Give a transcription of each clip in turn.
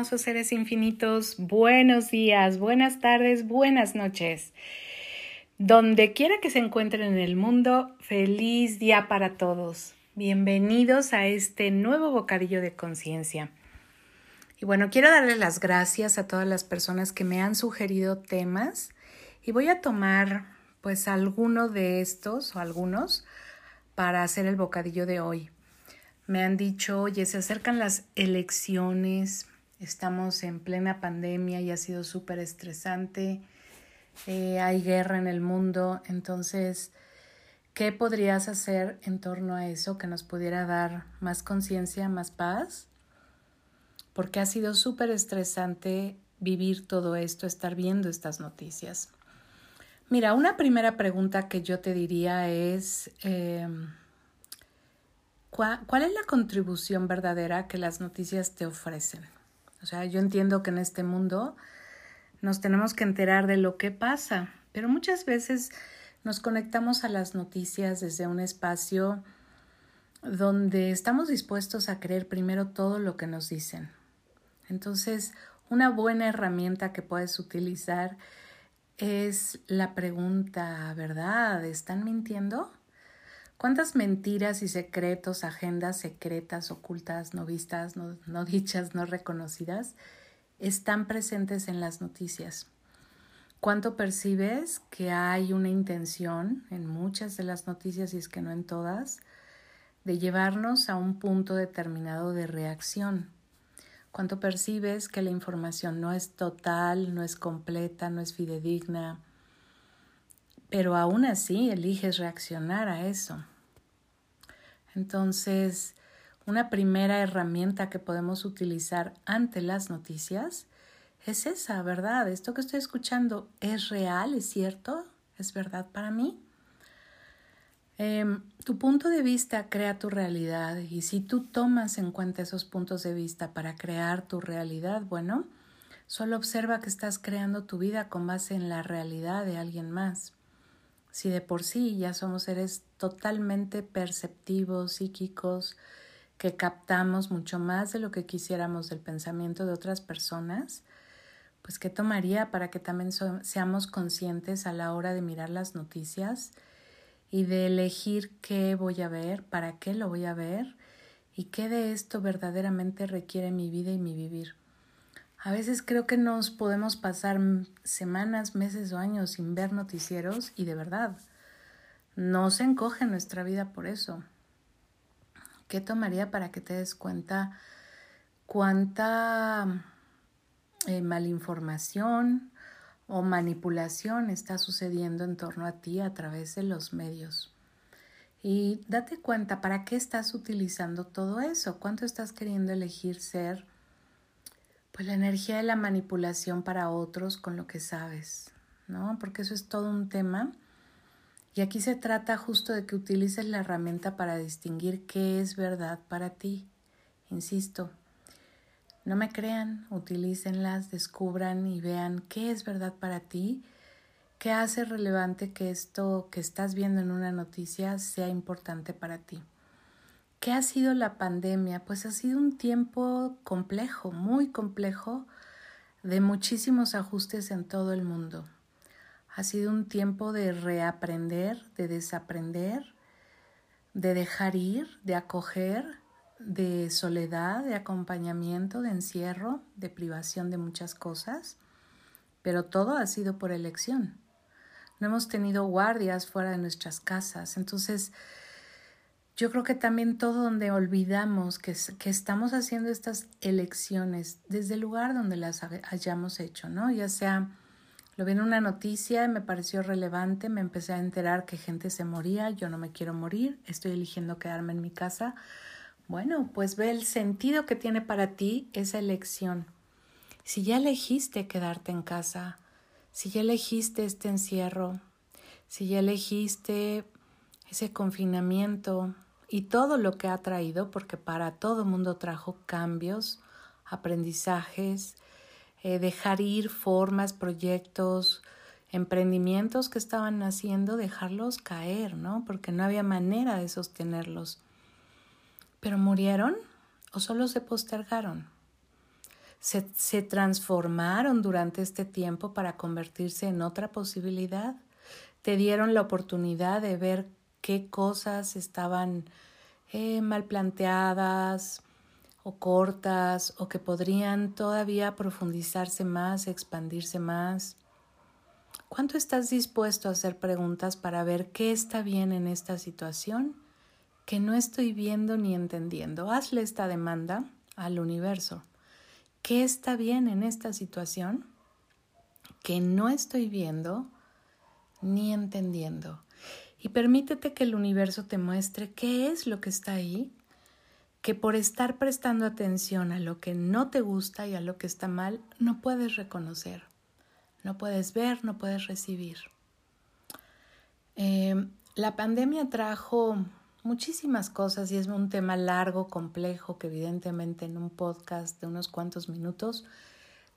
hermosos seres infinitos, buenos días, buenas tardes, buenas noches. Donde quiera que se encuentren en el mundo, feliz día para todos. Bienvenidos a este nuevo bocadillo de conciencia. Y bueno, quiero darle las gracias a todas las personas que me han sugerido temas y voy a tomar pues alguno de estos o algunos para hacer el bocadillo de hoy. Me han dicho, oye, se acercan las elecciones, estamos en plena pandemia y ha sido súper estresante, eh, hay guerra en el mundo, entonces, ¿qué podrías hacer en torno a eso que nos pudiera dar más conciencia, más paz? Porque ha sido súper estresante vivir todo esto, estar viendo estas noticias. Mira, una primera pregunta que yo te diría es, em, ¿cuál, es la contribución verdadera que las noticias te ofrecen? O sea, yo entiendo que en este mundo nos tenemos que enterar de lo que pasa, pero muchas veces nos conectamos a las noticias desde un espacio donde estamos dispuestos a creer primero todo lo que nos dicen. Entonces, una buena herramienta que puedes utilizar es la pregunta, ¿verdad? ¿Están mintiendo? ¿Cuántas mentiras y secretos, agendas secretas, ocultas, no vistas, no, dichas, no reconocidas están presentes en las noticias? ¿Cuánto percibes que hay una intención en muchas de las noticias, y es que no en todas, de llevarnos a un punto determinado de reacción? ¿Cuánto percibes que la información no es total, no es completa, no es fidedigna? Pero aún así eliges reaccionar a eso. Entonces, una primera herramienta que podemos utilizar ante las noticias es esa, ¿verdad? Esto que estoy escuchando es real, es cierto, es verdad para mí. Em, tu punto de vista crea tu realidad y si tú tomas en cuenta esos puntos de vista para crear tu realidad, bueno, solo observa que estás creando tu vida con base en la realidad de alguien más. Si de por sí ya somos seres totalmente perceptivos, psíquicos, que captamos mucho más de lo que quisiéramos del pensamiento de otras personas, pues ¿qué tomaría para que también seamos conscientes a la hora de mirar las noticias y de elegir qué voy a ver, para qué lo voy a ver y qué de esto verdaderamente requiere mi vida y mi vivir? A veces creo que nos podemos pasar semanas, meses o años sin ver noticieros y de verdad no se encoge nuestra vida por eso. ¿Qué tomaría para que te des cuenta cuánta eh, malinformación o manipulación está sucediendo en torno a ti a través de los medios? Y date cuenta para qué estás utilizando todo eso, cuánto estás queriendo elegir ser pues la energía de la manipulación para otros con lo que sabes, ¿no? Porque eso es todo un tema. Y aquí se trata justo de que utilices la herramienta para distinguir qué es verdad para ti. Insisto, no me crean, utilícenlas, descubran y vean qué es verdad para ti, qué hace relevante que esto que estás viendo en una noticia sea importante para ti. ¿Qué ha sido la pandemia? Pues ha sido un tiempo complejo, muy complejo, de muchísimos ajustes en todo el mundo. Ha sido un tiempo de reaprender, de desaprender, de dejar ir, de acoger, de soledad, de acompañamiento, de encierro, de privación de muchas cosas, pero todo ha sido por elección. No hemos tenido guardias fuera de nuestras casas, entonces yo creo que también todo donde olvidamos que, que, estamos haciendo estas elecciones desde el lugar donde las hayamos hecho, ¿no? Ya sea, lo vi en una noticia, me pareció relevante, me empecé a enterar que gente se moría, yo no me quiero morir, estoy eligiendo quedarme en mi casa. Bueno, pues ve el sentido que tiene para ti esa elección. Si ya elegiste quedarte en casa, si ya elegiste este encierro, si ya elegiste ese confinamiento, y todo lo que ha traído, porque para todo mundo trajo cambios, aprendizajes, eh, dejar ir formas, proyectos, emprendimientos que estaban haciendo, dejarlos caer, ¿no? Porque no había manera de sostenerlos. ¿Pero murieron o solo se postergaron? se, se transformaron durante este tiempo para convertirse en otra posibilidad. Te dieron la oportunidad de ver qué cosas estaban eh, mal planteadas o cortas o que podrían todavía profundizarse más, expandirse más. ¿Cuánto estás dispuesto a hacer preguntas para ver qué está bien en esta situación que no estoy viendo ni entendiendo? Hazle esta demanda al universo. ¿Qué está bien en esta situación que no estoy viendo ni entendiendo? Y permítete que el universo te muestre qué es lo que está ahí, que por estar prestando atención a lo que no te gusta y a lo que está mal, no puedes reconocer, no puedes ver, no puedes recibir. Eh, la pandemia trajo muchísimas cosas y es un tema largo, complejo, que evidentemente en un podcast de unos cuantos minutos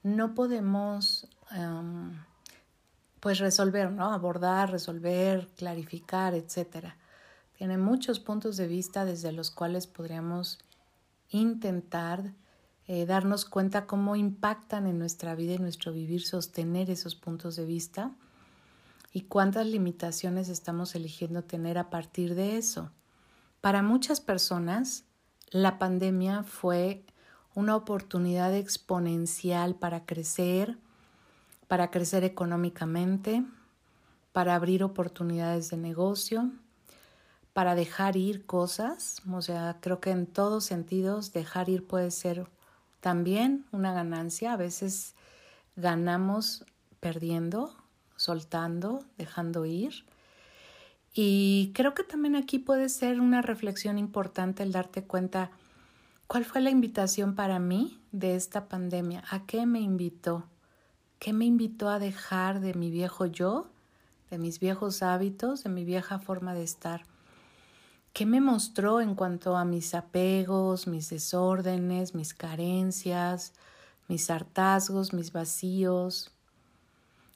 no podemos pues resolver, ¿no? Abordar, resolver, clarificar, etcétera. Tiene muchos puntos de vista desde los cuales podríamos intentar eh, darnos cuenta cómo impactan en nuestra vida y nuestro vivir, sostener esos puntos de vista y cuántas limitaciones estamos eligiendo tener a partir de eso. Para muchas personas, la pandemia fue una oportunidad exponencial para crecer, para crecer económicamente, para abrir oportunidades de negocio, para dejar ir cosas. O sea, creo que en todos sentidos dejar ir puede ser también una ganancia. A veces ganamos perdiendo, soltando, dejando ir. Y creo que también aquí puede ser una reflexión importante el darte cuenta cuál fue la invitación para mí de esta pandemia, a qué me invitó. ¿Qué me invitó a dejar de mi viejo yo, de mis viejos hábitos, de mi vieja forma de estar? ¿Qué me mostró en cuanto a mis apegos, mis desórdenes, mis carencias, mis hartazgos, mis vacíos?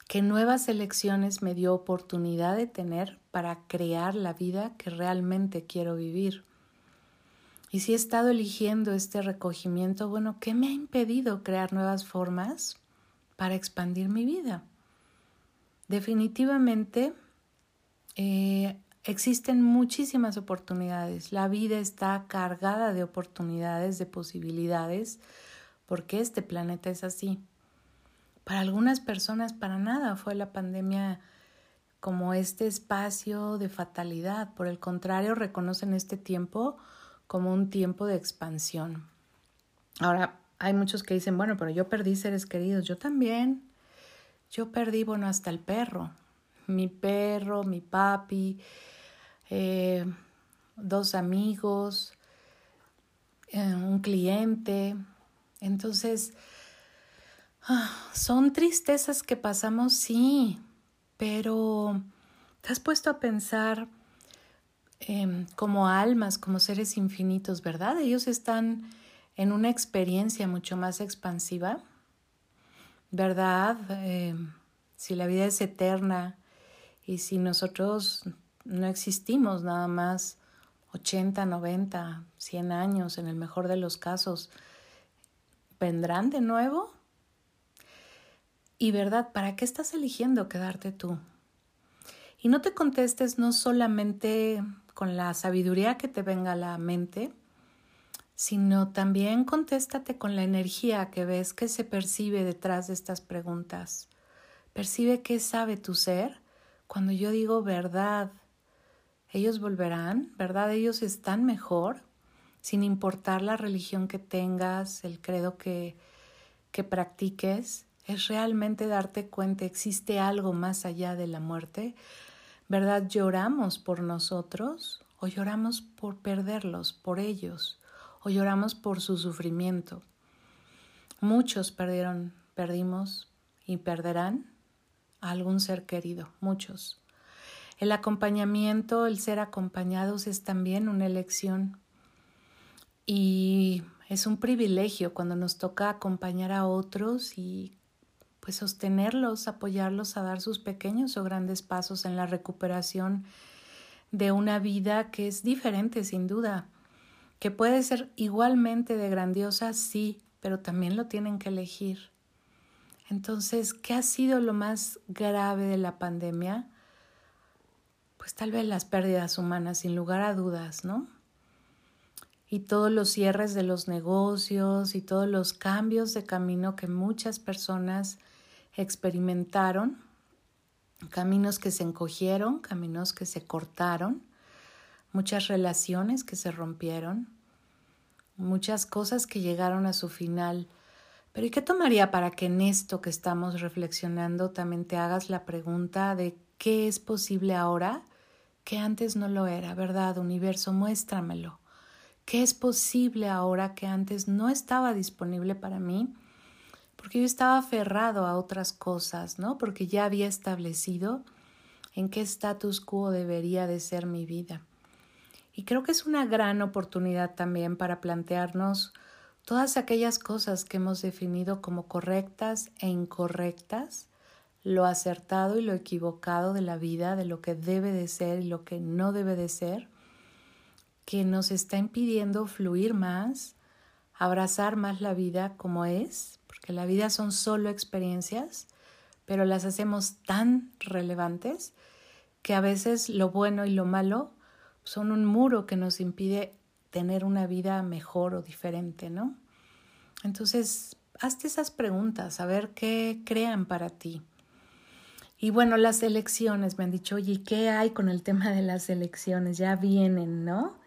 ¿Qué nuevas elecciones me dio oportunidad de tener para crear la vida que realmente quiero vivir? Y si he estado eligiendo este recogimiento, bueno, ¿qué me ha impedido crear nuevas formas para expandir mi vida. Definitivamente eh, existen muchísimas oportunidades. La vida está cargada de oportunidades, de posibilidades, porque este planeta es así. Para algunas personas para nada fue la pandemia como este espacio de fatalidad. Por el contrario, reconocen este tiempo como un tiempo de expansión. Ahora, hay muchos que dicen, bueno, pero yo perdí seres queridos, yo también. Yo perdí, bueno, hasta el perro, mi perro, mi papi, eh, dos amigos, eh, un cliente. Entonces, ah, son tristezas que pasamos, sí, pero te has puesto a pensar em, como almas, como seres infinitos, ¿verdad? Ellos están en una experiencia mucho más expansiva, ¿verdad? Eh, si la vida es eterna y si nosotros no existimos nada más 80, 90, 100 años, en el mejor de los casos, ¿vendrán de nuevo? Y verdad, ¿para qué estás eligiendo quedarte tú? Y no te contestes no solamente con la sabiduría que te venga a la mente, sino también contéstate con la energía que ves que se percibe detrás de estas preguntas. Percibe qué sabe tu ser cuando yo digo verdad. Ellos volverán, ¿verdad? Ellos están mejor, sin importar la religión que tengas, el credo que, que practiques. Es realmente darte cuenta, existe algo más allá de la muerte. ¿Verdad? ¿Lloramos por nosotros o lloramos por perderlos, por ellos? O lloramos por su sufrimiento. Muchos perdieron, perdimos y perderán a algún ser querido, muchos. El acompañamiento, el ser acompañados es también una elección y es un privilegio cuando nos toca acompañar a otros y pues sostenerlos, apoyarlos a dar sus pequeños o grandes pasos en la recuperación de una vida que es diferente sin duda que puede ser igualmente de grandiosa, sí, pero también lo tienen que elegir. Entonces, ¿qué ha sido lo más grave de la pandemia? Pues tal vez las pérdidas humanas, sin lugar a dudas, ¿no? Y todos los cierres de los negocios y todos los cambios de camino que muchas personas experimentaron, caminos que se encogieron, caminos que se cortaron, muchas relaciones que se rompieron, muchas cosas que llegaron a su final pero ¿y qué tomaría para que en esto que estamos reflexionando también te hagas la pregunta de qué es posible ahora que antes no lo era, ¿verdad? Universo, muéstramelo. ¿Qué es posible ahora que antes no estaba disponible para mí? Porque yo estaba aferrado a otras cosas, ¿no? Porque ya había establecido en qué status quo debería de ser mi vida. Y creo que es una gran oportunidad también para plantearnos todas aquellas cosas que hemos definido como correctas e incorrectas, lo acertado y lo equivocado de la vida, de lo que debe de ser y lo que no debe de ser, que nos está impidiendo fluir más, abrazar más la vida como es, porque la vida son solo experiencias, pero las hacemos tan relevantes que a veces lo bueno y lo malo son un muro que nos impide tener una vida mejor o diferente, ¿no? Entonces, hazte esas preguntas, a ver qué crean para ti. Y bueno, las elecciones, me han dicho, oye, ¿qué hay con el tema de las elecciones? Ya vienen, ¿no?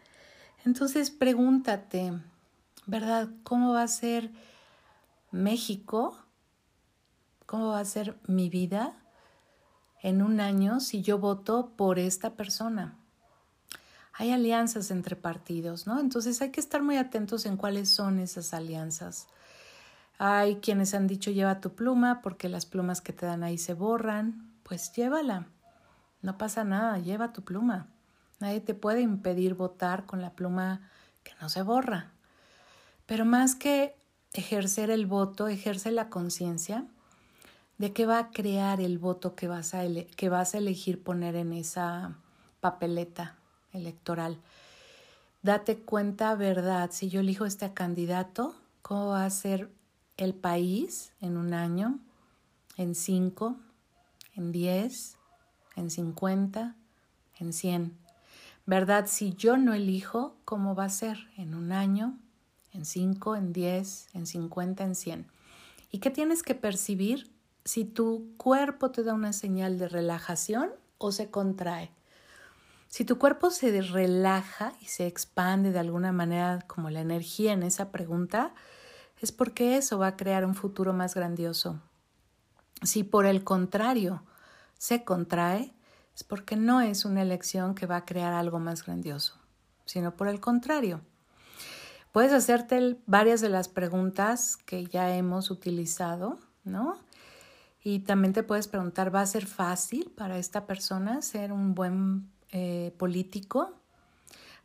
Entonces, pregúntate, ¿verdad? ¿Cómo va a ser México? ¿Cómo va a ser mi vida en un año si yo voto por esta persona? Hay alianzas entre partidos, ¿no? Entonces hay que estar muy atentos en cuáles son esas alianzas. Hay quienes han dicho lleva tu pluma porque las plumas que te dan ahí se borran, pues llévala. No pasa nada, lleva tu pluma. Nadie te puede impedir votar con la pluma que no se borra. Pero más que ejercer el voto, ejerce la conciencia de qué va a crear el voto que vas a, que vas a elegir poner en esa papeleta, electoral. Date cuenta, verdad, si yo elijo este candidato, ¿cómo va a ser el país en un año, en cinco, en diez, en cincuenta, en cien? ¿Verdad? Si yo no elijo, ¿cómo va a ser en un año, en cinco, en diez, en cincuenta, en cien? ¿Y qué tienes que percibir si tu cuerpo te da una señal de relajación o se contrae? Si tu cuerpo se relaja y se expande de alguna manera como la energía en esa pregunta, es porque eso va a crear un futuro más grandioso. Si por el contrario se contrae, es porque no es una elección que va a crear algo más grandioso, sino por el contrario. Puedes hacerte varias de las preguntas que ya hemos utilizado, ¿no? Y también te puedes preguntar, ¿va a ser fácil para esta persona ser un buen eh, político,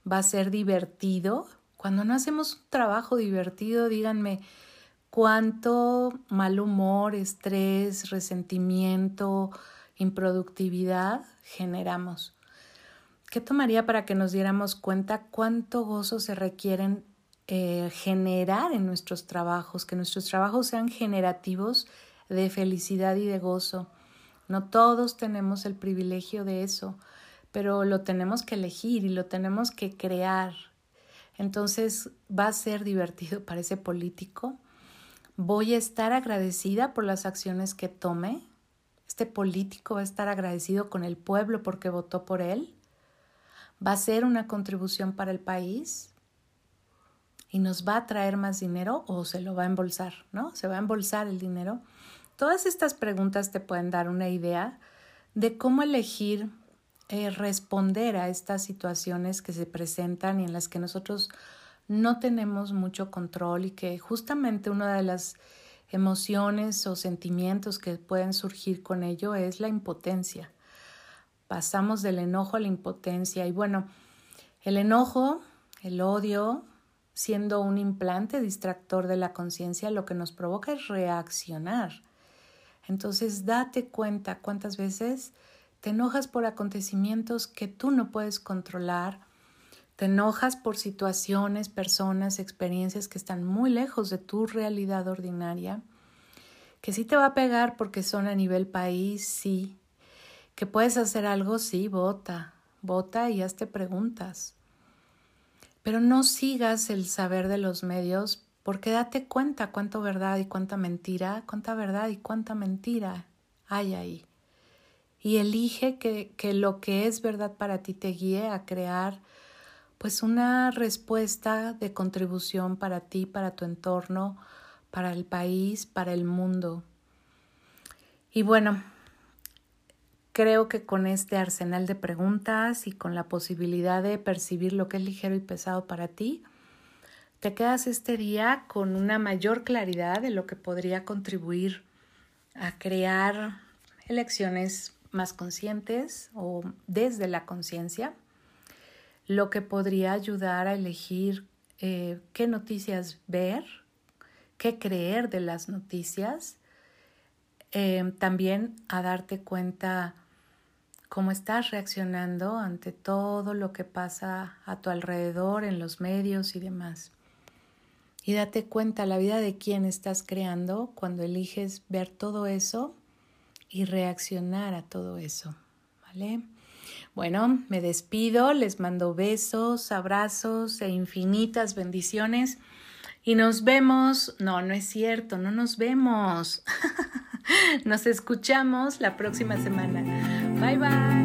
va a ser divertido. Cuando no hacemos un trabajo divertido, díganme cuánto mal humor, estrés, resentimiento, improductividad generamos. ¿Qué tomaría para que nos diéramos cuenta cuánto gozo se requieren eh, generar en nuestros trabajos, que nuestros trabajos sean generativos de felicidad y de gozo? No todos tenemos el privilegio de eso pero lo tenemos que elegir y lo tenemos que crear. Entonces va a ser divertido para ese político. Voy a estar agradecida por las acciones que tome. Este político va a estar agradecido con el pueblo porque votó por él. Va a ser una contribución para el país y nos va a traer más dinero o se lo va a embolsar, ¿no? Se va a embolsar el dinero. Todas estas preguntas te pueden dar una idea de cómo elegir eh, responder a estas situaciones que se presentan y en las que nosotros no tenemos mucho control y que justamente una de las emociones o sentimientos que pueden surgir con ello es la impotencia. Pasamos del enojo a la impotencia y bueno, el enojo, el odio, siendo un implante distractor de la conciencia, lo que nos provoca es reaccionar. Entonces, date cuenta cuántas veces te enojas por acontecimientos que tú no puedes controlar, Te enojas por situaciones, personas, experiencias que están muy lejos de tu realidad ordinaria, que sí te va a pegar porque son a nivel país, sí. Que puedes hacer algo, sí, vota, vota y hazte preguntas. Pero no sigas el saber de los medios porque date cuenta cuánta verdad y cuánta mentira, cuánta verdad y cuánta mentira hay ahí. Y elige que, que lo que es verdad para ti te guíe a crear pues una respuesta de contribución para ti, para tu entorno, para el país, para el mundo. Y bueno, creo que con este arsenal de preguntas y con la posibilidad de percibir lo que es ligero y pesado para ti, te quedas este día con una mayor claridad de lo que podría contribuir a crear elecciones más conscientes o desde la conciencia lo que podría ayudar a elegir eh, qué noticias ver, qué creer de las noticias, eh, también a darte cuenta cómo estás reaccionando ante todo lo que pasa a tu alrededor, en los medios y demás. Y date cuenta la vida de quién estás creando cuando eliges ver todo eso y reaccionar a todo eso. ¿Vale? Bueno, me despido, les mando besos, abrazos e infinitas bendiciones y nos vemos, no, no es cierto, no nos vemos, nos escuchamos la próxima semana. Bye bye.